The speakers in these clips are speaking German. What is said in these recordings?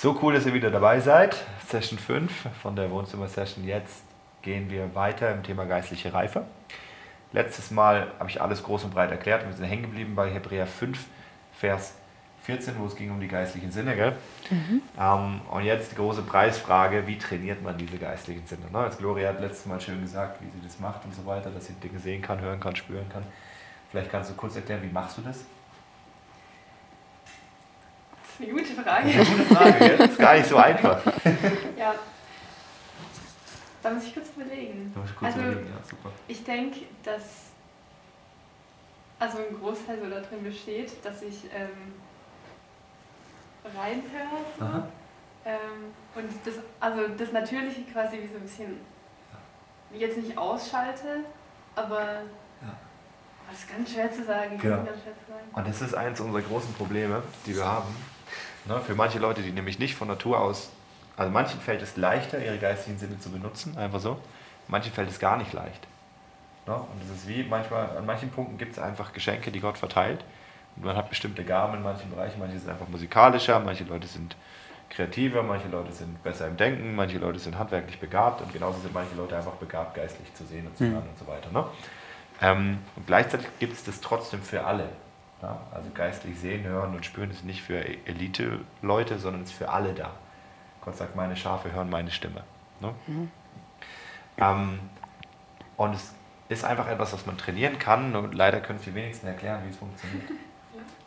So cool, dass ihr wieder dabei seid. Session 5 von der Wohnzimmer-Session. Jetzt gehen wir weiter im Thema geistliche Reife. Letztes Mal habe ich alles groß und breit erklärt. Wir sind hängen geblieben bei Hebräer 5, Vers 14, wo es ging um die geistlichen Sinne. Gell? Mhm. Ähm, und jetzt die große Preisfrage, wie trainiert man diese geistlichen Sinne? Ne? Als Gloria hat letztes Mal schön gesagt, wie sie das macht und so weiter, dass sie Dinge sehen kann, hören kann, spüren kann. Vielleicht kannst du kurz erklären, wie machst du das? Ist eine gute Frage. Das ist eine gute Frage, das ist gar nicht so einfach. ja. Da muss ich kurz überlegen. Da muss ich kurz also, überlegen, ja, super. Ich denke, dass also ein Großteil so darin besteht, dass ich ähm, reinhöre. So. Ähm, und das, also das Natürliche quasi wie so ein bisschen jetzt nicht ausschalte, aber ja. das ist ganz schwer zu sagen. Genau. Ganz schwer zu sagen. Und das ist eines unserer großen Probleme, die wir haben. Ne, für manche Leute, die nämlich nicht von Natur aus, also manchen fällt es leichter, ihre geistigen Sinne zu benutzen, einfach so. Manchen fällt es gar nicht leicht. Ne? Und das ist wie manchmal, an manchen Punkten gibt es einfach Geschenke, die Gott verteilt. Und man hat bestimmte Gaben in manchen Bereichen, manche sind einfach musikalischer, manche Leute sind kreativer, manche Leute sind besser im Denken, manche Leute sind handwerklich begabt und genauso sind manche Leute einfach begabt, geistlich zu sehen und zu mhm. hören mhm. und so weiter. Ne? Ähm, und gleichzeitig gibt es das trotzdem für alle. Ja? Also geistlich sehen, hören und spüren ist nicht für Elite-Leute, sondern ist für alle da. Gott sagt, meine Schafe hören meine Stimme. Ne? Mhm. Ähm, und es ist einfach etwas, was man trainieren kann und leider können die wenigsten erklären, wie es funktioniert.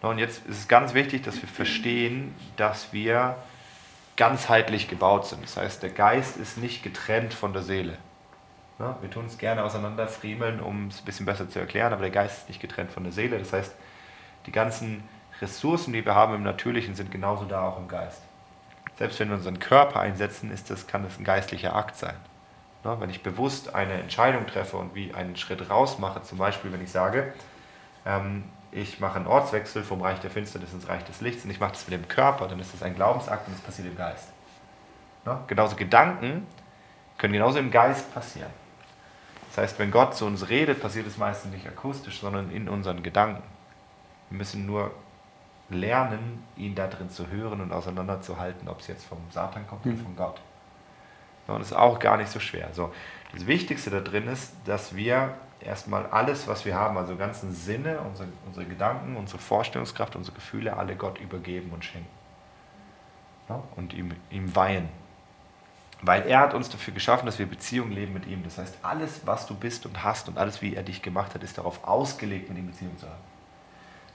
Und jetzt ist es ganz wichtig, dass wir verstehen, dass wir ganzheitlich gebaut sind. Das heißt, der Geist ist nicht getrennt von der Seele. Wir tun es gerne auseinanderfriemeln, um es ein bisschen besser zu erklären, aber der Geist ist nicht getrennt von der Seele. Das heißt, die ganzen Ressourcen, die wir haben im Natürlichen, sind genauso da auch im Geist. Selbst wenn wir unseren Körper einsetzen, ist das, kann das ein geistlicher Akt sein. Wenn ich bewusst eine Entscheidung treffe und wie einen Schritt raus mache, zum Beispiel, wenn ich sage, ähm, ich mache einen Ortswechsel vom Reich der Finsternis ins Reich des Lichts und ich mache das mit dem Körper, dann ist das ein Glaubensakt und es passiert im Geist. Genauso Gedanken können genauso im Geist passieren. Das heißt, wenn Gott zu uns redet, passiert es meistens nicht akustisch, sondern in unseren Gedanken. Wir müssen nur lernen, ihn da drin zu hören und auseinanderzuhalten, ob es jetzt vom Satan kommt oder hm. von Gott. Und das ist auch gar nicht so schwer. So, das Wichtigste da drin ist, dass wir erstmal alles, was wir haben, also ganzen Sinne, unsere, unsere Gedanken, unsere Vorstellungskraft, unsere Gefühle, alle Gott übergeben und schenken. Ja? Und ihm, ihm weihen. Weil er hat uns dafür geschaffen, dass wir Beziehungen leben mit ihm. Das heißt, alles, was du bist und hast und alles, wie er dich gemacht hat, ist darauf ausgelegt, mit ihm Beziehung zu haben.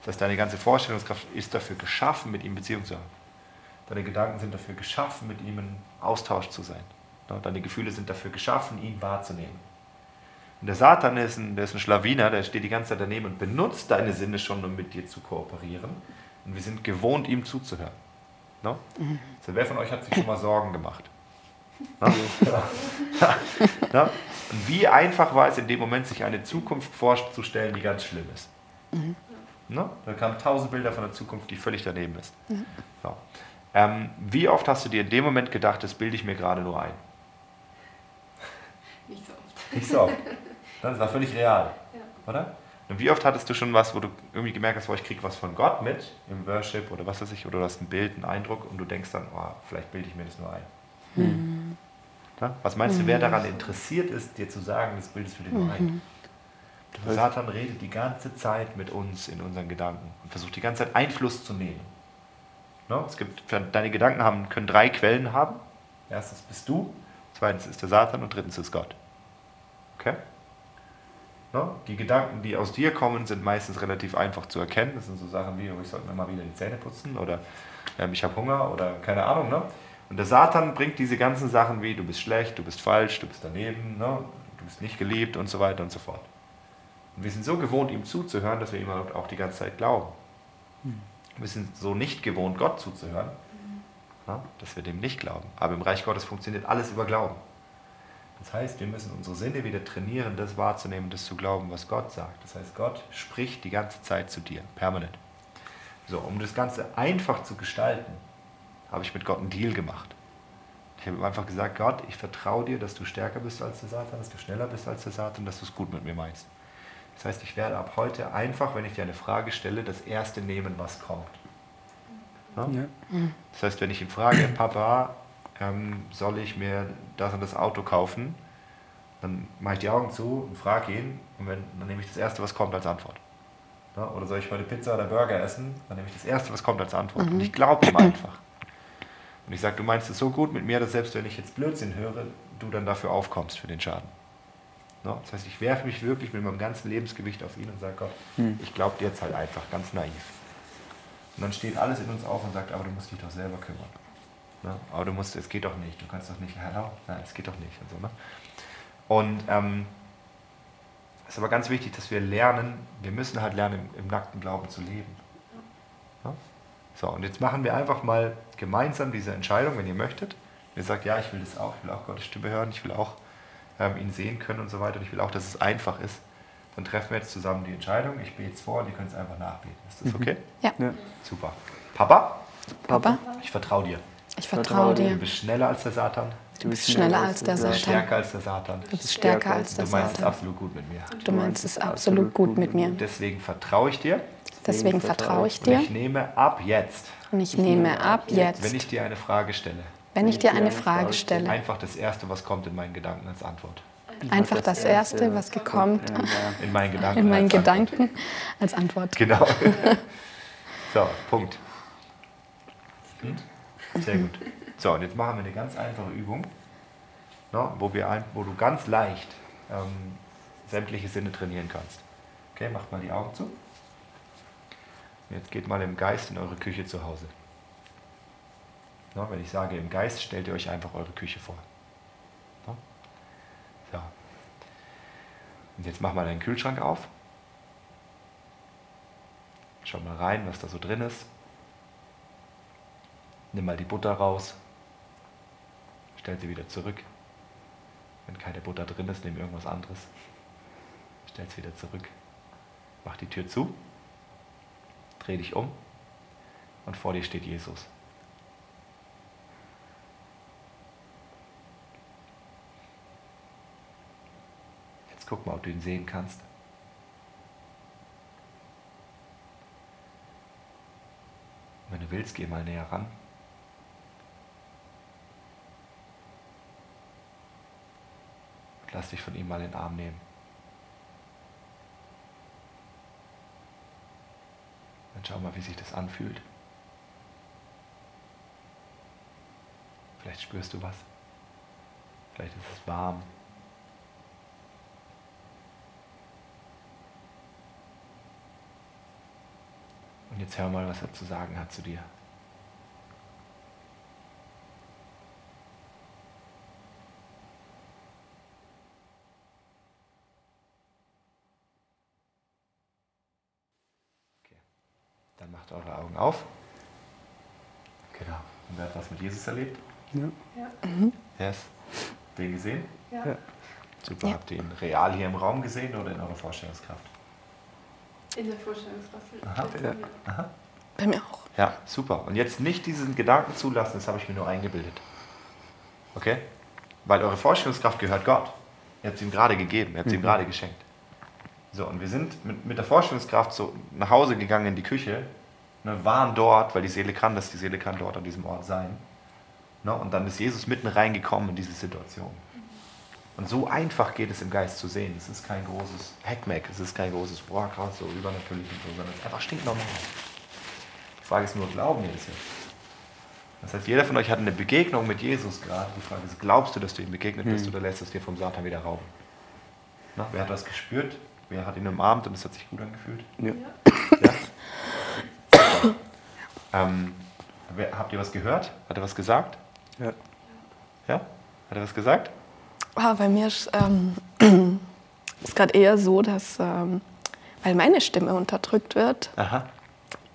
Das heißt, deine ganze Vorstellungskraft ist dafür geschaffen, mit ihm Beziehung zu haben. Deine Gedanken sind dafür geschaffen, mit ihm in Austausch zu sein. Deine Gefühle sind dafür geschaffen, ihn wahrzunehmen. Und der Satan ist ein, der ist ein Schlawiner, der steht die ganze Zeit daneben und benutzt deine Sinne schon, um mit dir zu kooperieren. Und wir sind gewohnt, ihm zuzuhören. No? Mhm. Also wer von euch hat sich schon mal Sorgen gemacht? No? no? Und wie einfach war es in dem Moment, sich eine Zukunft vorzustellen, die ganz schlimm ist? Mhm. No? Da kamen tausend Bilder von der Zukunft, die völlig daneben ist. Mhm. So. Ähm, wie oft hast du dir in dem Moment gedacht, das bilde ich mir gerade nur ein? Nicht so oft. Nicht so oft. Das war völlig real. Ja. Oder? Und wie oft hattest du schon was, wo du irgendwie gemerkt hast, oh, ich kriege was von Gott mit im Worship oder was weiß ich, oder du hast ein Bild, einen Eindruck und du denkst dann, oh, vielleicht bilde ich mir das nur ein. Mhm. Ja? Was meinst du, wer daran interessiert ist, dir zu sagen, das bildest du dir nur ein? Mhm. Satan redet die ganze Zeit mit uns in unseren Gedanken und versucht die ganze Zeit Einfluss zu nehmen. No? Es gibt, deine Gedanken haben, können drei Quellen haben. Erstens bist du, zweitens ist der Satan und drittens ist Gott. Okay? Ne? Die Gedanken, die aus dir kommen, sind meistens relativ einfach zu erkennen. Das sind so Sachen wie, oh, ich sollte mir mal wieder die Zähne putzen oder ähm, ich habe Hunger oder keine Ahnung. Ne? Und der Satan bringt diese ganzen Sachen wie, du bist schlecht, du bist falsch, du bist daneben, ne? du bist nicht geliebt und so weiter und so fort. Und wir sind so gewohnt, ihm zuzuhören, dass wir ihm auch die ganze Zeit glauben. Hm. Wir sind so nicht gewohnt, Gott zuzuhören, dass wir dem nicht glauben. Aber im Reich Gottes funktioniert alles über Glauben. Das heißt, wir müssen unsere Sinne wieder trainieren, das wahrzunehmen, das zu glauben, was Gott sagt. Das heißt, Gott spricht die ganze Zeit zu dir, permanent. So, um das Ganze einfach zu gestalten, habe ich mit Gott einen Deal gemacht. Ich habe ihm einfach gesagt, Gott, ich vertraue dir, dass du stärker bist als der Satan, dass du schneller bist als der Satan, dass du es gut mit mir meinst. Das heißt, ich werde ab heute einfach, wenn ich dir eine Frage stelle, das Erste nehmen, was kommt. Ne? Ja. Das heißt, wenn ich ihn frage, Papa, ähm, soll ich mir das und das Auto kaufen, dann mache ich die Augen zu und frage ihn und wenn, dann nehme ich das Erste, was kommt als Antwort. Ja? Oder soll ich heute Pizza oder Burger essen, dann nehme ich das Erste, was kommt als Antwort. Mhm. Und ich glaube ihm einfach. Und ich sage, du meinst es so gut mit mir, dass selbst wenn ich jetzt Blödsinn höre, du dann dafür aufkommst für den Schaden. No? Das heißt, ich werfe mich wirklich mit meinem ganzen Lebensgewicht auf ihn und sage, Gott, hm. ich glaube dir jetzt halt einfach, ganz naiv. Und dann steht alles in uns auf und sagt, aber du musst dich doch selber kümmern. Ne? Aber du musst, es geht doch nicht, du kannst doch nicht, hello, nein, es geht doch nicht. Und, so, ne? und ähm, es ist aber ganz wichtig, dass wir lernen, wir müssen halt lernen, im, im nackten Glauben zu leben. Ja? So, und jetzt machen wir einfach mal gemeinsam diese Entscheidung, wenn ihr möchtet. Ihr sagt, ja, ich will das auch, ich will auch Gottes Stimme hören, ich will auch ähm, ihn sehen können und so weiter. Und ich will auch, dass es einfach ist. Dann treffen wir jetzt zusammen die Entscheidung. Ich bete es vor und ihr könnt es einfach nachbeten. Ist das mhm. okay? Ja. ja. Super. Papa? Papa? Ich vertraue dir. Ich vertraue dir. Du bist schneller als der Satan. Du bist schneller als der Satan. Du bist stärker als der Satan. Du bist stärker als der Satan. Du meinst es absolut gut mit mir. Du meinst es absolut gut mit mir. Deswegen vertraue ich dir. Deswegen vertraue ich dir. Und ich nehme ab jetzt. Und ich nehme ab jetzt. Wenn ich dir eine Frage stelle. Wenn ich dir eine Frage stelle. Einfach das Erste, was kommt in meinen Gedanken als Antwort. Einfach das Erste, was gekommen in meinen Gedanken, in meinen als, Gedanken Antwort. als Antwort. Genau. So, Punkt. Sehr gut. So, und jetzt machen wir eine ganz einfache Übung, ne, wo, wir ein, wo du ganz leicht ähm, sämtliche Sinne trainieren kannst. Okay, macht mal die Augen zu. Jetzt geht mal im Geist in eure Küche zu Hause. Ne, wenn ich sage im Geist, stellt ihr euch einfach eure Küche vor. Ne? So. Und jetzt mach mal deinen Kühlschrank auf. Schau mal rein, was da so drin ist. Nimm mal die Butter raus. Stell sie wieder zurück. Wenn keine Butter drin ist, nimm irgendwas anderes. Stell sie wieder zurück. Mach die Tür zu. Dreh dich um. Und vor dir steht Jesus. Guck mal, ob du ihn sehen kannst. Wenn du willst, geh mal näher ran. Und lass dich von ihm mal in den Arm nehmen. Dann schau mal, wie sich das anfühlt. Vielleicht spürst du was. Vielleicht ist es warm. Und jetzt hör mal, was er zu sagen hat zu dir. Okay. Dann macht eure Augen auf. Genau. Und wer hat was mit Jesus erlebt? Ja. ja. Mhm. Yes. Den gesehen? Ja. Super. Ja. Habt ihr ihn real hier im Raum gesehen oder in eurer Vorstellungskraft? In der Vorstellungskraft. Aha. Bei mir auch. Ja, super. Und jetzt nicht diesen Gedanken zulassen, das habe ich mir nur eingebildet. Okay? Weil eure Vorstellungskraft gehört Gott. Ihr habt es ihm gerade gegeben, ihr habt es mhm. ihm gerade geschenkt. So, und wir sind mit, mit der Vorstellungskraft so nach Hause gegangen in die Küche, ne, waren dort, weil die Seele kann das, die Seele kann dort an diesem Ort sein. Ne, und dann ist Jesus mitten reingekommen in diese Situation. Und so einfach geht es im Geist zu sehen. Es ist kein großes Hackmack, es ist kein großes, boah, krass, so übernatürlich und so, sondern es ist einfach stinknormal. Die Frage ist nur, glauben wir das jetzt? Das heißt, jeder von euch hat eine Begegnung mit Jesus gerade. Die Frage ist, glaubst du, dass du ihm begegnet bist hm. oder lässt es dir vom Satan wieder rauben? Na, wer hat das gespürt? Wer hat ihn umarmt und es hat sich gut angefühlt? Ja. ja? ähm, habt ihr was gehört? Hat er was gesagt? Ja. Ja? Hat er was gesagt? Ah, bei mir ist ähm, es gerade eher so, dass, ähm, weil meine Stimme unterdrückt wird, Aha.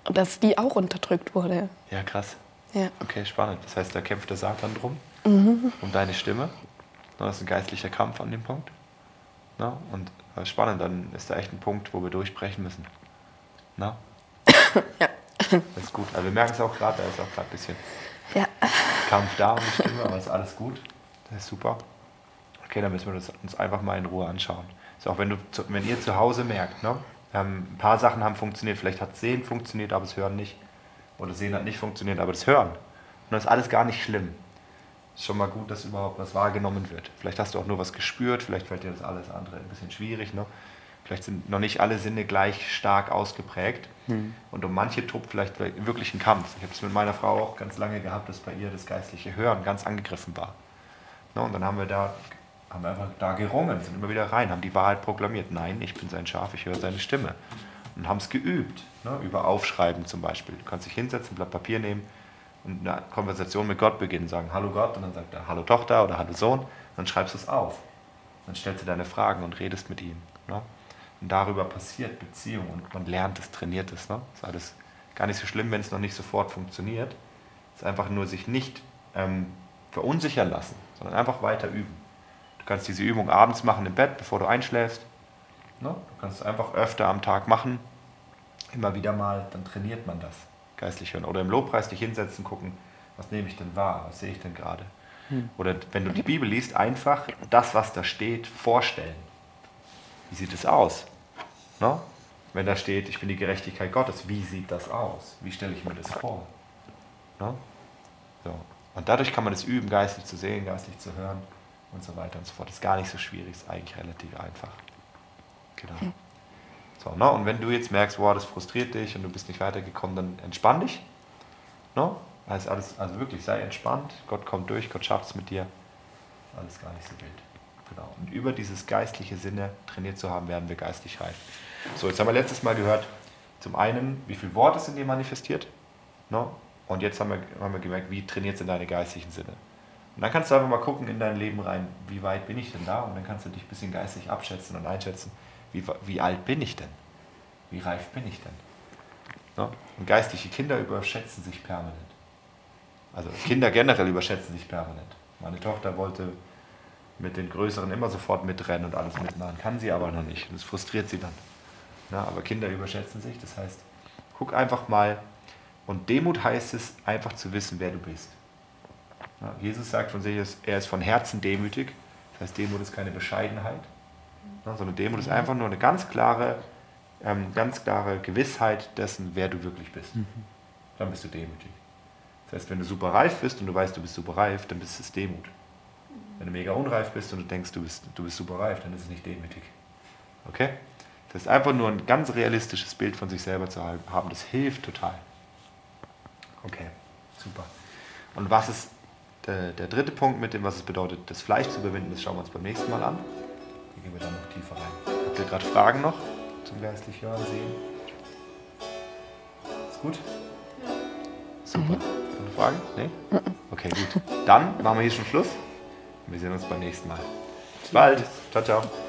dass die auch unterdrückt wurde. Ja, krass. Ja. Okay, spannend. Das heißt, da kämpft der Satan drum, mhm. um deine Stimme. Das ist ein geistlicher Kampf an dem Punkt. Na? Und äh, spannend, dann ist da echt ein Punkt, wo wir durchbrechen müssen. Na? ja. Das ist gut. Also wir merken es auch gerade, da ist auch gerade ein bisschen ja. Kampf da um die Stimme, aber ist alles gut. Das ist super. Okay, dann müssen wir das uns einfach mal in Ruhe anschauen. Ist auch wenn, du, wenn ihr zu Hause merkt, ne, ähm, ein paar Sachen haben funktioniert, vielleicht hat Sehen funktioniert, aber das Hören nicht. Oder Sehen hat nicht funktioniert, aber das Hören. Und das ist alles gar nicht schlimm. Ist schon mal gut, dass überhaupt was wahrgenommen wird. Vielleicht hast du auch nur was gespürt, vielleicht fällt dir das alles andere ein bisschen schwierig. Ne? Vielleicht sind noch nicht alle Sinne gleich stark ausgeprägt. Mhm. Und um manche tobt vielleicht wirklich ein Kampf. Ich habe es mit meiner Frau auch ganz lange gehabt, dass bei ihr das geistliche Hören ganz angegriffen war. Ne? Und dann haben wir da haben einfach da gerungen, sind immer wieder rein, haben die Wahrheit proklamiert. Nein, ich bin sein Schaf, ich höre seine Stimme. Und haben es geübt, ne? über Aufschreiben zum Beispiel. Du kannst dich hinsetzen, ein Blatt Papier nehmen und eine Konversation mit Gott beginnen, sagen Hallo Gott und dann sagt er Hallo Tochter oder Hallo Sohn. Und dann schreibst du es auf. Dann stellst du deine Fragen und redest mit ihm. Ne? Und darüber passiert Beziehung und man lernt es, trainiert es. Ne? Ist alles gar nicht so schlimm, wenn es noch nicht sofort funktioniert. Es ist einfach nur sich nicht ähm, verunsichern lassen, sondern einfach weiter üben. Du kannst diese Übung abends machen im Bett, bevor du einschläfst. Ne? Du kannst es einfach öfter am Tag machen, immer wieder mal, dann trainiert man das geistlich hören. Oder im Lobpreis dich hinsetzen, gucken, was nehme ich denn wahr, was sehe ich denn gerade. Hm. Oder wenn du die Bibel liest, einfach das, was da steht, vorstellen. Wie sieht es aus? Ne? Wenn da steht, ich bin die Gerechtigkeit Gottes, wie sieht das aus? Wie stelle ich mir das vor? Ne? So. Und dadurch kann man es üben, geistlich zu sehen, geistlich zu hören und so weiter und so fort. Ist gar nicht so schwierig, ist eigentlich relativ einfach. Genau. Hm. So, ne? Und wenn du jetzt merkst, wow, das frustriert dich und du bist nicht weitergekommen, dann entspann dich. Ne? Also, alles, also wirklich, sei entspannt. Gott kommt durch, Gott schafft es mit dir. Alles gar nicht so wild. Genau. Und über dieses geistliche Sinne trainiert zu haben, werden wir geistig reif. So, jetzt haben wir letztes Mal gehört, zum einen, wie viele Worte sind dir manifestiert. Ne? Und jetzt haben wir, haben wir gemerkt, wie trainiert es in deine geistlichen Sinne. Und dann kannst du einfach mal gucken in dein Leben rein, wie weit bin ich denn da? Und dann kannst du dich ein bisschen geistig abschätzen und einschätzen, wie, wie alt bin ich denn? Wie reif bin ich denn? Ne? Und geistliche Kinder überschätzen sich permanent. Also Kinder generell überschätzen sich permanent. Meine Tochter wollte mit den Größeren immer sofort mitrennen und alles mitmachen. Kann sie aber noch nicht. Das frustriert sie dann. Na, aber Kinder überschätzen sich. Das heißt, guck einfach mal. Und Demut heißt es, einfach zu wissen, wer du bist. Jesus sagt von sich, er ist von Herzen demütig. Das heißt, Demut ist keine Bescheidenheit, na, sondern Demut ist einfach nur eine ganz klare, ähm, ganz klare Gewissheit dessen, wer du wirklich bist. Mhm. Dann bist du demütig. Das heißt, wenn du super reif bist und du weißt, du bist super reif, dann bist es Demut. Wenn du mega unreif bist und du denkst, du bist, du bist super reif, dann ist es nicht demütig. Okay? Das ist einfach nur ein ganz realistisches Bild von sich selber zu haben. Das hilft total. Okay, super. Und was ist der, der dritte Punkt mit dem, was es bedeutet, das Fleisch zu überwinden, das schauen wir uns beim nächsten Mal an. Da gehen wir dann noch tiefer rein. Habt ihr gerade Fragen noch zum geistlich Hören, Sehen? Ist gut? Ja. Super. Mhm. Fragen? Nee? Okay, gut. Dann machen wir hier schon Schluss. Wir sehen uns beim nächsten Mal. Bis bald. Ciao, ciao.